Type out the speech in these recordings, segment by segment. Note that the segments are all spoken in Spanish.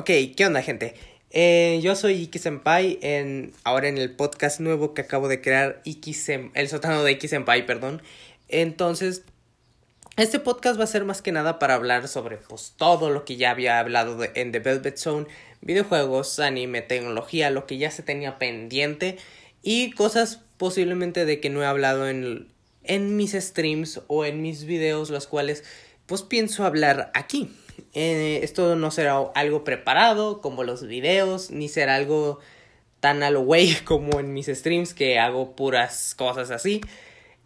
Ok, ¿qué onda, gente? Eh, yo soy Iki en, ahora en el podcast nuevo que acabo de crear, Iki el sótano de Iki perdón. Entonces, este podcast va a ser más que nada para hablar sobre pues, todo lo que ya había hablado en The Velvet Zone, videojuegos, anime, tecnología, lo que ya se tenía pendiente y cosas posiblemente de que no he hablado en, en mis streams o en mis videos, los cuales pues pienso hablar aquí. Eh, esto no será algo preparado como los videos, ni será algo tan a lo como en mis streams que hago puras cosas así.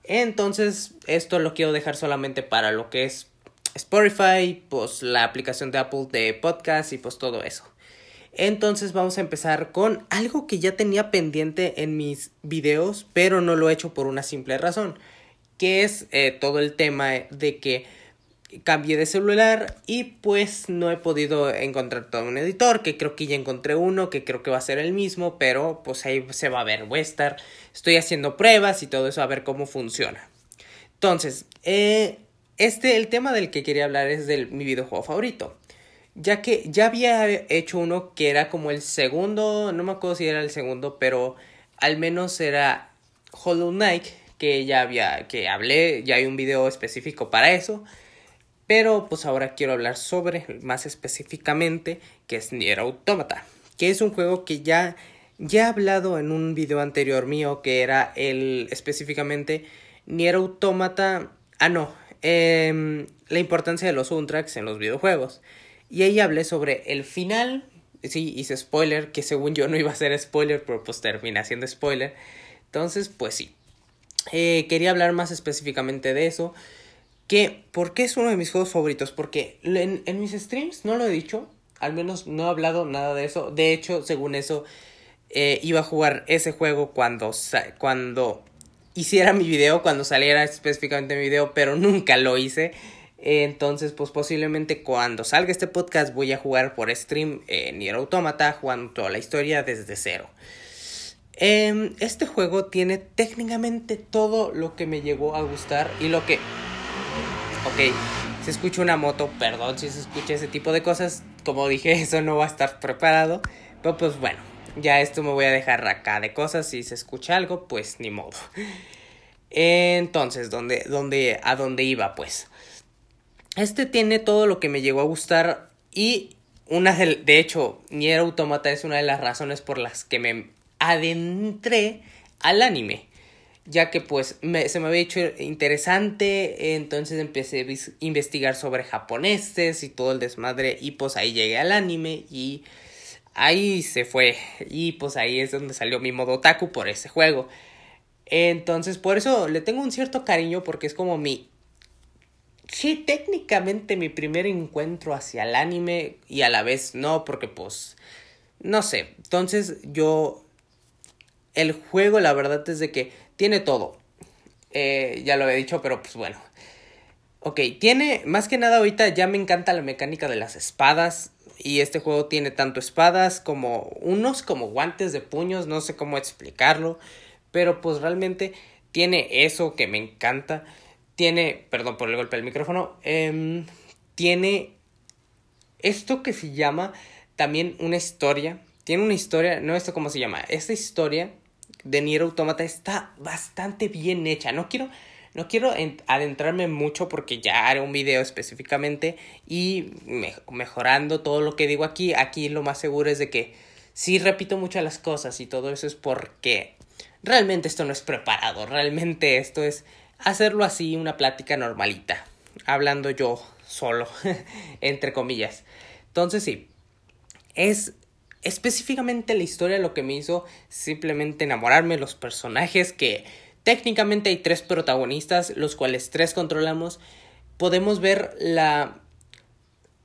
Entonces, esto lo quiero dejar solamente para lo que es Spotify, pues la aplicación de Apple de podcast y pues todo eso. Entonces vamos a empezar con algo que ya tenía pendiente en mis videos, pero no lo he hecho por una simple razón, que es eh, todo el tema de que cambié de celular y pues no he podido encontrar todo un editor, que creo que ya encontré uno, que creo que va a ser el mismo, pero pues ahí se va a ver, voy a estar, estoy haciendo pruebas y todo eso a ver cómo funciona. Entonces, eh, este, el tema del que quería hablar es de mi videojuego favorito. Ya que ya había hecho uno que era como el segundo, no me acuerdo si era el segundo, pero al menos era Hollow Knight, que ya había, que hablé, ya hay un video específico para eso. Pero pues ahora quiero hablar sobre, más específicamente, que es Nier Automata, que es un juego que ya, ya he hablado en un video anterior mío, que era el específicamente Nier Automata, ah no, eh, la importancia de los soundtracks en los videojuegos. Y ahí hablé sobre el final, sí, hice spoiler, que según yo no iba a ser spoiler, pero pues termina siendo spoiler. Entonces, pues sí. Eh, quería hablar más específicamente de eso que, ¿por qué es uno de mis juegos favoritos? Porque en, en, mis streams no lo he dicho, al menos no he hablado nada de eso. De hecho, según eso, eh, iba a jugar ese juego cuando, cuando hiciera mi video, cuando saliera específicamente mi video, pero nunca lo hice. entonces, pues posiblemente cuando salga este podcast voy a jugar por stream en Nier Automata, jugando toda la historia desde cero. Eh, este juego tiene técnicamente todo lo que me llegó a gustar y lo que ok, si escucho una moto, perdón si se escucha ese tipo de cosas, como dije, eso no va a estar preparado, pero pues bueno, ya esto me voy a dejar acá de cosas, si se escucha algo, pues ni modo. Entonces, ¿dónde, dónde, ¿a dónde iba? Pues, este tiene todo lo que me llegó a gustar y una de, de hecho, Nier Automata es una de las razones por las que me adentré al anime ya que pues se me había hecho interesante, entonces empecé a investigar sobre japoneses y todo el desmadre y pues ahí llegué al anime y ahí se fue y pues ahí es donde salió mi modo otaku por ese juego. Entonces por eso le tengo un cierto cariño porque es como mi... Sí, técnicamente mi primer encuentro hacia el anime y a la vez no porque pues... No sé, entonces yo... El juego la verdad es de que tiene todo. Eh, ya lo había dicho, pero pues bueno. Ok, tiene, más que nada ahorita ya me encanta la mecánica de las espadas. Y este juego tiene tanto espadas como unos como guantes de puños, no sé cómo explicarlo. Pero pues realmente tiene eso que me encanta. Tiene, perdón por el golpe del micrófono. Em, tiene esto que se llama también una historia. Tiene una historia, no esto cómo se llama. Esta historia de Nier Automata está bastante bien hecha. No quiero, no quiero adentrarme mucho porque ya haré un video específicamente y mejorando todo lo que digo aquí. Aquí lo más seguro es de que si repito mucho las cosas y todo eso es porque realmente esto no es preparado. Realmente esto es hacerlo así, una plática normalita. Hablando yo solo, entre comillas. Entonces sí, es específicamente la historia lo que me hizo simplemente enamorarme, los personajes que técnicamente hay tres protagonistas, los cuales tres controlamos, podemos ver la,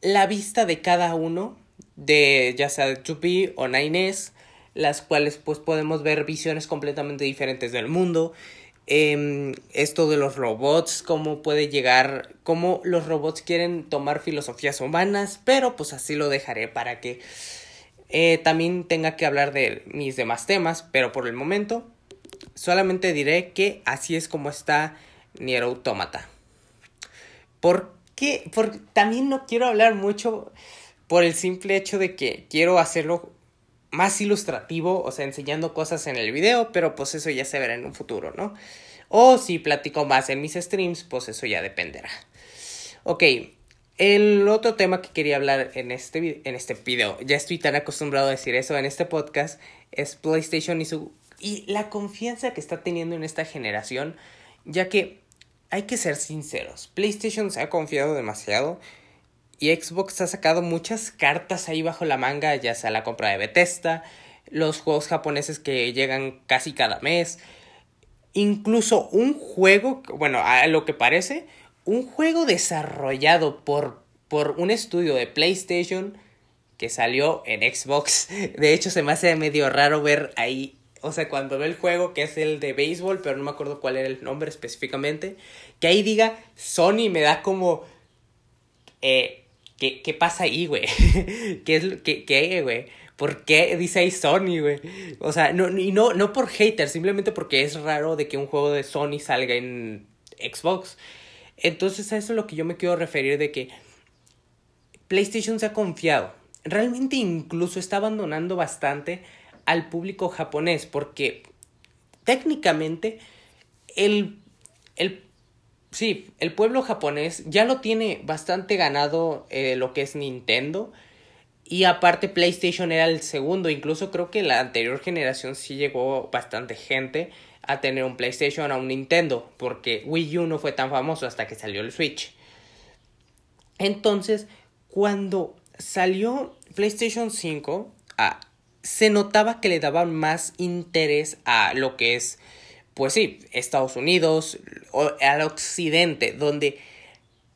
la vista de cada uno, de ya sea de 2 o 9S, las cuales pues podemos ver visiones completamente diferentes del mundo. Eh, esto de los robots, cómo puede llegar, cómo los robots quieren tomar filosofías humanas, pero pues así lo dejaré para que eh, también tenga que hablar de mis demás temas, pero por el momento solamente diré que así es como está Nier Automata. ¿Por qué? Porque también no quiero hablar mucho por el simple hecho de que quiero hacerlo más ilustrativo, o sea, enseñando cosas en el video, pero pues eso ya se verá en un futuro, ¿no? O si platico más en mis streams, pues eso ya dependerá. Ok, el otro tema que quería hablar en este, en este video, ya estoy tan acostumbrado a decir eso en este podcast, es PlayStation y, su, y la confianza que está teniendo en esta generación, ya que hay que ser sinceros, PlayStation se ha confiado demasiado y Xbox ha sacado muchas cartas ahí bajo la manga, ya sea la compra de Bethesda, los juegos japoneses que llegan casi cada mes, incluso un juego, bueno, a lo que parece, un juego desarrollado por, por un estudio de PlayStation que salió en Xbox. De hecho, se me hace medio raro ver ahí, o sea, cuando veo el juego, que es el de béisbol, pero no me acuerdo cuál era el nombre específicamente, que ahí diga Sony me da como... Eh, ¿Qué, qué pasa ahí, güey? ¿Qué es qué, qué, güey? ¿Por qué dice ahí Sony, güey? O sea, no, y no, no por haters, simplemente porque es raro de que un juego de Sony salga en Xbox. Entonces a eso es lo que yo me quiero referir de que PlayStation se ha confiado. Realmente incluso está abandonando bastante al público japonés porque técnicamente el, el sí, el pueblo japonés ya lo tiene bastante ganado eh, lo que es Nintendo. Y aparte PlayStation era el segundo, incluso creo que la anterior generación sí llegó bastante gente a tener un PlayStation, a un Nintendo, porque Wii U no fue tan famoso hasta que salió el Switch. Entonces, cuando salió PlayStation 5, ah, se notaba que le daban más interés a lo que es pues sí, Estados Unidos, o al occidente, donde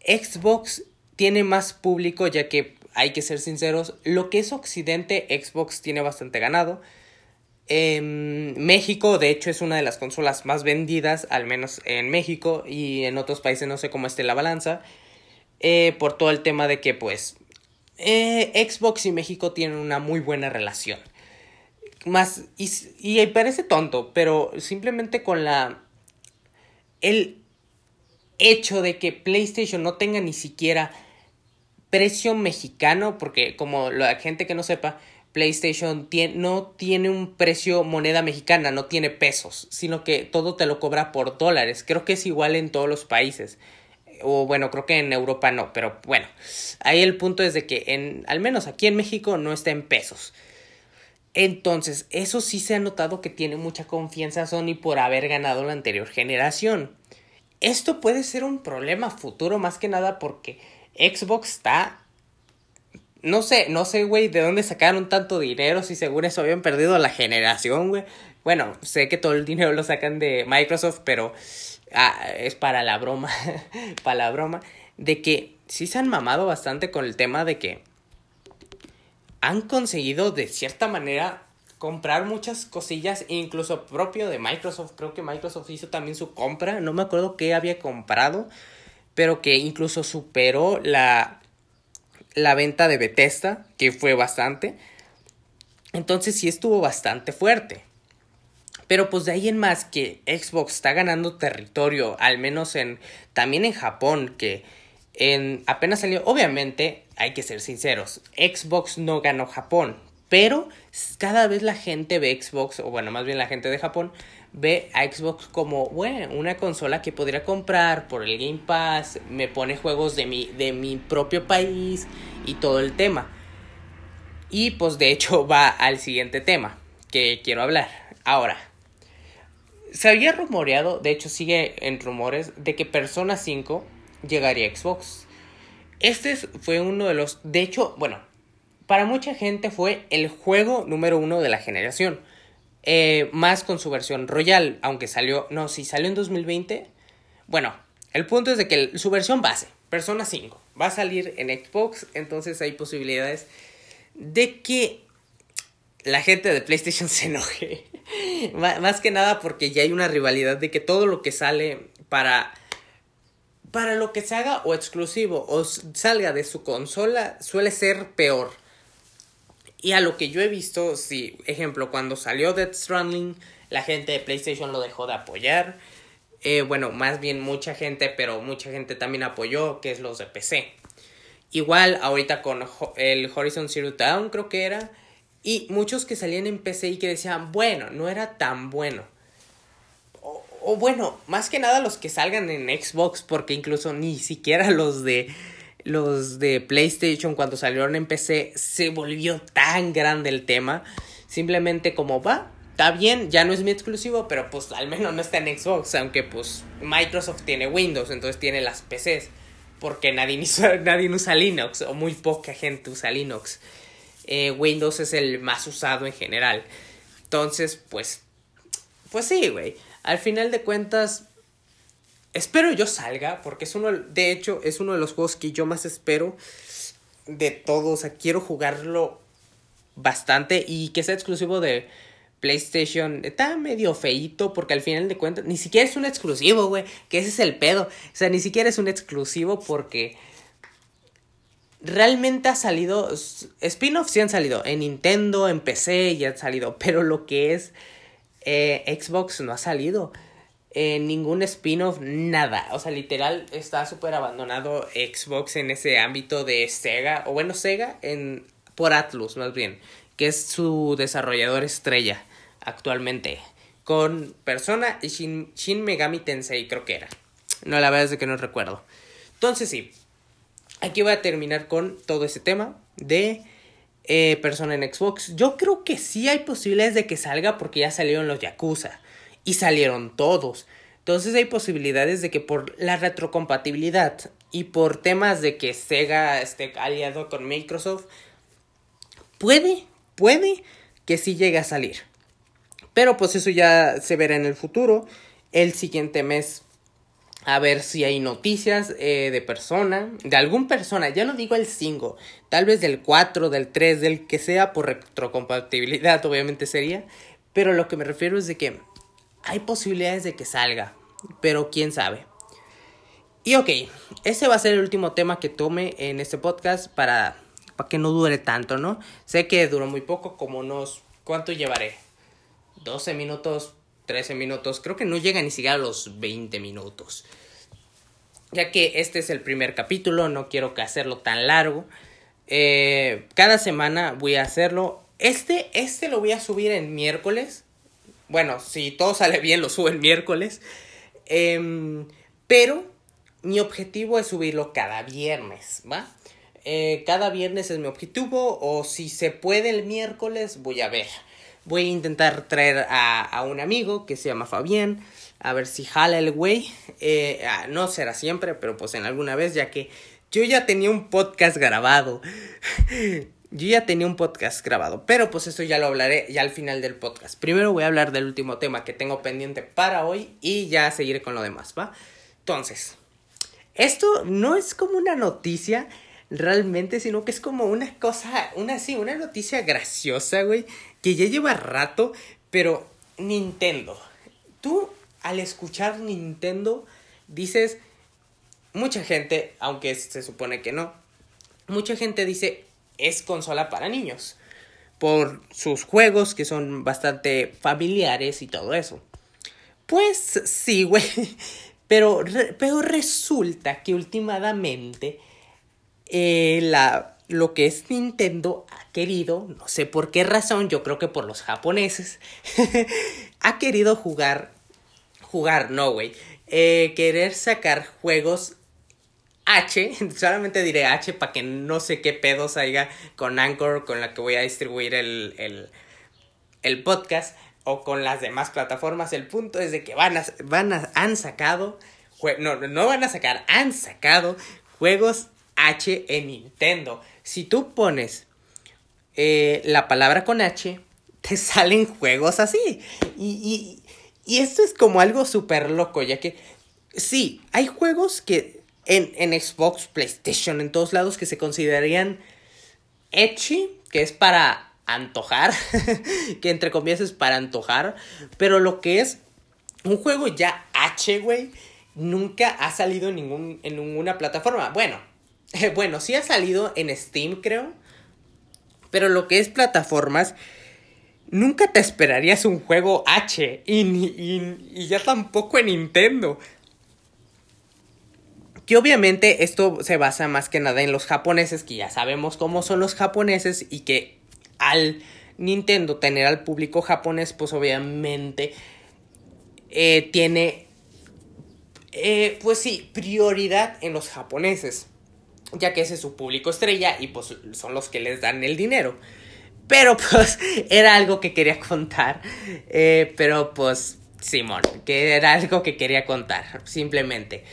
Xbox tiene más público, ya que hay que ser sinceros, lo que es occidente, Xbox tiene bastante ganado. México, de hecho, es una de las consolas más vendidas, al menos en México y en otros países no sé cómo esté la balanza, eh, por todo el tema de que pues eh, Xbox y México tienen una muy buena relación. Más y, y parece tonto, pero simplemente con la el hecho de que PlayStation no tenga ni siquiera precio mexicano, porque como la gente que no sepa, PlayStation no tiene un precio moneda mexicana, no tiene pesos, sino que todo te lo cobra por dólares. Creo que es igual en todos los países. O bueno, creo que en Europa no, pero bueno, ahí el punto es de que en, al menos aquí en México no está en pesos. Entonces, eso sí se ha notado que tiene mucha confianza Sony por haber ganado la anterior generación. Esto puede ser un problema futuro más que nada porque Xbox está... No sé, no sé, güey, de dónde sacaron tanto dinero si según eso habían perdido la generación, güey. Bueno, sé que todo el dinero lo sacan de Microsoft, pero ah, es para la broma, para la broma, de que sí se han mamado bastante con el tema de que han conseguido de cierta manera comprar muchas cosillas, incluso propio de Microsoft. Creo que Microsoft hizo también su compra, no me acuerdo qué había comprado, pero que incluso superó la, la venta de Bethesda, que fue bastante. Entonces sí estuvo bastante fuerte. Pero pues de ahí en más que Xbox está ganando territorio, al menos en también en Japón, que en apenas salió, obviamente hay que ser sinceros, Xbox no ganó Japón, pero cada vez la gente ve Xbox, o bueno, más bien la gente de Japón, ve a Xbox como, bueno, una consola que podría comprar por el Game Pass, me pone juegos de mi, de mi propio país y todo el tema. Y pues de hecho va al siguiente tema que quiero hablar. Ahora, se había rumoreado, de hecho sigue en rumores, de que Persona 5 llegaría a Xbox. Este fue uno de los, de hecho, bueno, para mucha gente fue el juego número uno de la generación. Eh, más con su versión Royal, aunque salió, no, si salió en 2020. Bueno, el punto es de que su versión base, Persona 5, va a salir en Xbox, entonces hay posibilidades de que la gente de PlayStation se enoje. Más que nada porque ya hay una rivalidad de que todo lo que sale para para lo que se haga o exclusivo o salga de su consola suele ser peor. Y a lo que yo he visto, sí, ejemplo, cuando salió Death Stranding, la gente de PlayStation lo dejó de apoyar. Eh, bueno, más bien mucha gente, pero mucha gente también apoyó, que es los de PC. Igual ahorita con el Horizon Zero Dawn creo que era. Y muchos que salían en PC y que decían, bueno, no era tan bueno. O, bueno, más que nada los que salgan en Xbox, porque incluso ni siquiera los de los de PlayStation cuando salieron en PC se volvió tan grande el tema. Simplemente como va, está bien, ya no es mi exclusivo, pero pues al menos no está en Xbox, aunque pues Microsoft tiene Windows, entonces tiene las PCs porque nadie, nadie usa Linux o muy poca gente usa Linux. Eh, Windows es el más usado en general. Entonces, pues, pues sí, güey. Al final de cuentas, espero yo salga, porque es uno, de hecho, es uno de los juegos que yo más espero de todos. O sea, quiero jugarlo bastante y que sea exclusivo de PlayStation está medio feito porque al final de cuentas ni siquiera es un exclusivo, güey. Que ese es el pedo. O sea, ni siquiera es un exclusivo porque realmente ha salido. Spin-offs sí han salido. En Nintendo, en PC ya han salido. Pero lo que es eh, Xbox no ha salido. En ningún spin-off, nada. O sea, literal está súper abandonado Xbox en ese ámbito de Sega. O bueno, Sega en, por Atlus, más bien. Que es su desarrollador estrella actualmente. Con Persona y Shin, Megami Tensei, creo que era. No, la verdad es que no recuerdo. Entonces sí, aquí voy a terminar con todo ese tema de eh, Persona en Xbox. Yo creo que sí hay posibilidades de que salga porque ya salieron los Yakuza. Y salieron todos. Entonces hay posibilidades de que por la retrocompatibilidad y por temas de que Sega esté aliado con Microsoft, puede, puede que sí llegue a salir. Pero pues eso ya se verá en el futuro. El siguiente mes a ver si hay noticias eh, de persona, de algún persona, ya no digo el 5, tal vez del 4, del 3, del que sea, por retrocompatibilidad obviamente sería, pero lo que me refiero es de que hay posibilidades de que salga, pero quién sabe. Y ok, ese va a ser el último tema que tome en este podcast para, para que no dure tanto, ¿no? Sé que duró muy poco, como unos... ¿Cuánto llevaré? 12 minutos, 13 minutos, creo que no llega ni siquiera a los 20 minutos. Ya que este es el primer capítulo, no quiero que hacerlo tan largo. Eh, cada semana voy a hacerlo. Este, este lo voy a subir en miércoles. Bueno, si todo sale bien, lo subo en miércoles. Em, pero mi objetivo es subirlo cada viernes, ¿va? Eh, cada viernes es mi objetivo. O si se puede el miércoles, voy a ver voy a intentar traer a, un amigo que se llama Fabián, a ver si jala el güey. Eh, ah, no será siempre, pero pues en alguna vez, ya que yo ya tenía un podcast grabado. yo ya tenía un podcast grabado, pero pues eso ya lo hablaré ya al final del podcast. Primero voy a hablar del último tema que tengo pendiente para hoy y ya seguiré con lo demás, ¿va? Entonces, esto no es como una noticia realmente, sino que es como una cosa, una sí, una noticia graciosa, güey, que ya lleva rato, pero Nintendo. Tú al escuchar Nintendo dices, mucha gente, aunque se supone que no, mucha gente dice es consola para niños por sus juegos que son bastante familiares y todo eso. Pues sí, güey. Pero, pero resulta que últimamente eh, la, lo que es Nintendo ha querido, no sé por qué razón, yo creo que por los japoneses, ha querido jugar, jugar, no, güey, eh, querer sacar juegos H, solamente diré H para que no sé qué pedos haya con Anchor, con la que voy a distribuir el, el, el podcast, o con las demás plataformas. El punto es de que van a, van a, han sacado, no, no van a sacar, han sacado juegos H en Nintendo. Si tú pones eh, la palabra con H, te salen juegos así. Y, y, esto es como algo súper loco, ya que sí, hay juegos que en, en, Xbox, PlayStation, en todos lados que se considerarían H, que es para antojar, que entre comillas es para antojar, pero lo que es un juego ya H, güey, nunca ha salido en, ningún, en ninguna plataforma. Bueno, bueno, sí ha salido en Steam, creo. Pero lo que es plataformas, nunca te esperarías un juego H. Y, y ya tampoco en Nintendo. Que obviamente esto se basa más que nada en los japoneses, que ya sabemos cómo son los japoneses y que al Nintendo tener al público japonés, pues obviamente eh, tiene, eh, pues sí, prioridad en los japoneses, ya que ese es su público estrella y pues son los que les dan el dinero. Pero pues era algo que quería contar, eh, pero pues Simón, que era algo que quería contar, simplemente.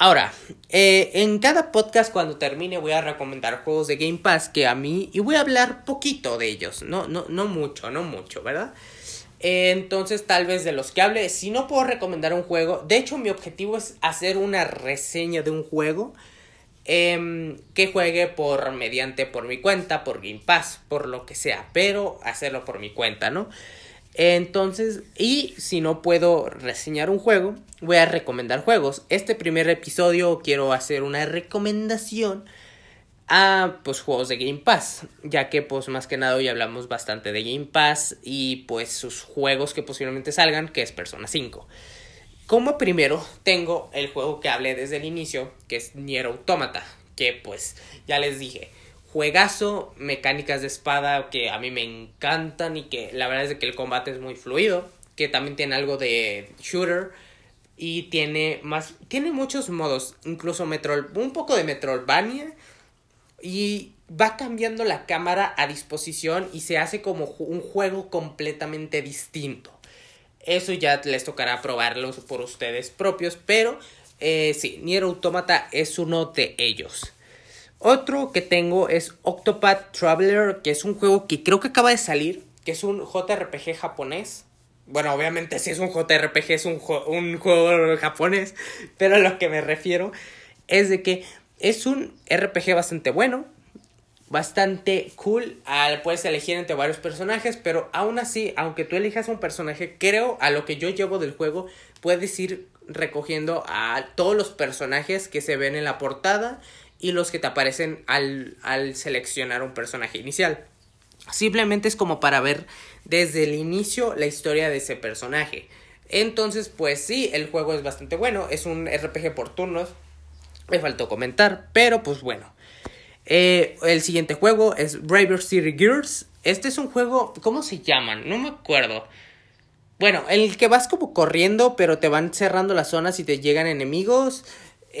Ahora, eh, en cada podcast cuando termine voy a recomendar juegos de Game Pass que a mí y voy a hablar poquito de ellos, no, no, no mucho, no mucho, ¿verdad? Entonces tal vez de los que hable, si no puedo recomendar un juego, de hecho mi objetivo es hacer una reseña de un juego em, que juegue por mediante por mi cuenta, por Game Pass, por lo que sea, pero hacerlo por mi cuenta, ¿no? Entonces, y si no puedo reseñar un juego, voy a recomendar juegos. Este primer episodio quiero hacer una recomendación a pues juegos de Game Pass, ya que pues más que nada hoy hablamos bastante de Game Pass y pues sus juegos que posiblemente salgan, que es Persona 5. Como primero tengo el juego que hablé desde el inicio, que es Nier Automata, que pues ya les dije, juegazo, mecánicas de espada que a mí me encantan y que la verdad es que el combate es muy fluido, que también tiene algo de shooter y tiene más tiene muchos modos, incluso Metrol, un poco de Metroidvania y va cambiando la cámara a disposición y se hace como un juego completamente distinto. Eso ya les tocará probarlo por ustedes propios, pero eh, sí, Nier Automata es uno de ellos. Otro que tengo es Octopath Traveler, que es un juego que creo que acaba de salir, que es un JRPG japonés. Bueno, obviamente si es un JRPG es un, un juego japonés, pero a lo que me refiero es de que es un RPG bastante bueno, bastante cool. puedes elegir entre varios personajes, pero aún así, aunque tú elijas un personaje, creo a lo que yo llevo del juego, puedes ir recogiendo a todos los personajes que se ven en la portada y los que te aparecen al, al seleccionar un personaje inicial. Simplemente es como para ver desde el inicio la historia de ese personaje. Entonces, pues sí, el juego es bastante bueno. Es un RPG por turnos. Me faltó comentar, pero pues bueno. Eh, el siguiente juego es Braver City Gears. Este es un juego, ¿cómo se llaman? No me acuerdo. Bueno, el que vas como corriendo, pero te van cerrando las zonas y te llegan enemigos.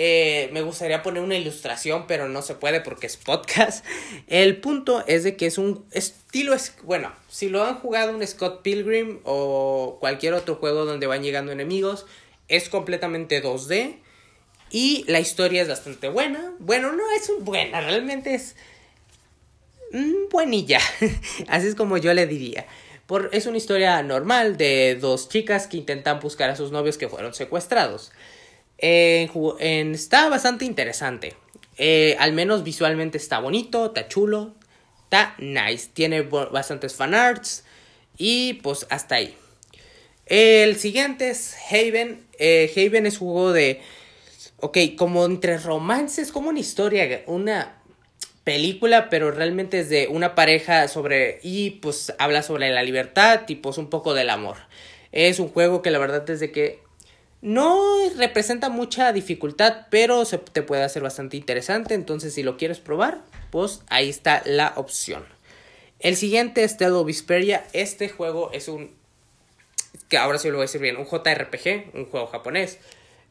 Eh, me gustaría poner una ilustración, pero no se puede porque es podcast. El punto es de que es un estilo, es, bueno, si lo han jugado un Scott Pilgrim o cualquier otro juego donde van llegando enemigos, es completamente 2D y la historia es bastante buena. Bueno, no es buena, realmente es buenilla, así es como yo le diría. Por, es una historia normal de dos chicas que intentan buscar a sus novios que fueron secuestrados está bastante interesante. Eh, al menos visualmente está bonito, está chulo, está nice. Tiene bastantes fanarts. Y pues hasta ahí. El siguiente es Haven. Eh, Haven es un juego de. Ok, como entre romances, como una historia, una película, pero realmente es de una pareja sobre. Y pues habla sobre la libertad y pues un poco del amor. Es un juego que la verdad es de que no representa mucha dificultad, pero se te puede hacer bastante interesante. Entonces, si lo quieres probar, pues ahí está la opción. El siguiente es Tale of Este juego es un. que ahora sí lo voy a decir bien. Un JRPG, un juego japonés.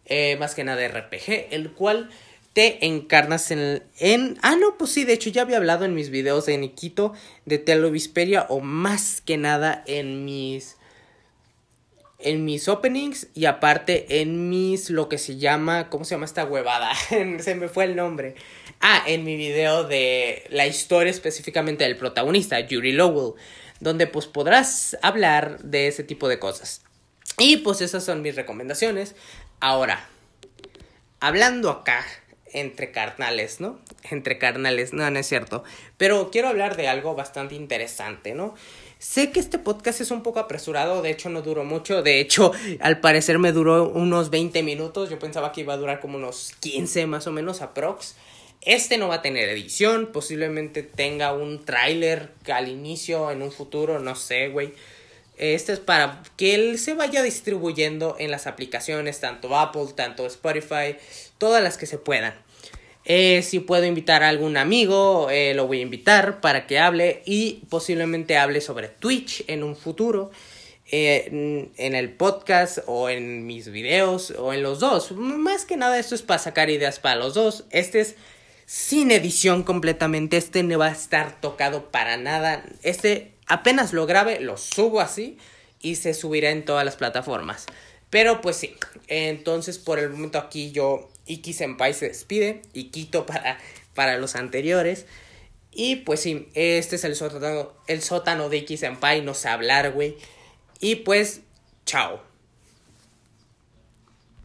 Eh, más que nada RPG, el cual te encarnas en, en. Ah, no, pues sí, de hecho ya había hablado en mis videos de Nikito de of o más que nada en mis en mis openings y aparte en mis lo que se llama, ¿cómo se llama esta huevada? se me fue el nombre. Ah, en mi video de la historia específicamente del protagonista, Yuri Lowell, donde pues podrás hablar de ese tipo de cosas. Y pues esas son mis recomendaciones. Ahora, hablando acá entre carnales, ¿no? Entre carnales, no, no es cierto. Pero quiero hablar de algo bastante interesante, ¿no? Sé que este podcast es un poco apresurado, de hecho no duró mucho, de hecho al parecer me duró unos 20 minutos, yo pensaba que iba a durar como unos 15 más o menos aprox. Este no va a tener edición, posiblemente tenga un tráiler al inicio, en un futuro, no sé, güey. Este es para que él se vaya distribuyendo en las aplicaciones, tanto Apple, tanto Spotify, todas las que se puedan. Eh, si puedo invitar a algún amigo, eh, lo voy a invitar para que hable y posiblemente hable sobre Twitch en un futuro. Eh, en el podcast o en mis videos o en los dos. Más que nada esto es para sacar ideas para los dos. Este es sin edición completamente. Este no va a estar tocado para nada. Este apenas lo grabe, lo subo así y se subirá en todas las plataformas. Pero pues sí, entonces por el momento aquí yo, Iki Senpai se despide y quito para, para los anteriores. Y pues sí, este es el sótano, el sótano de Iki Senpai, no sé hablar, güey. Y pues, chao.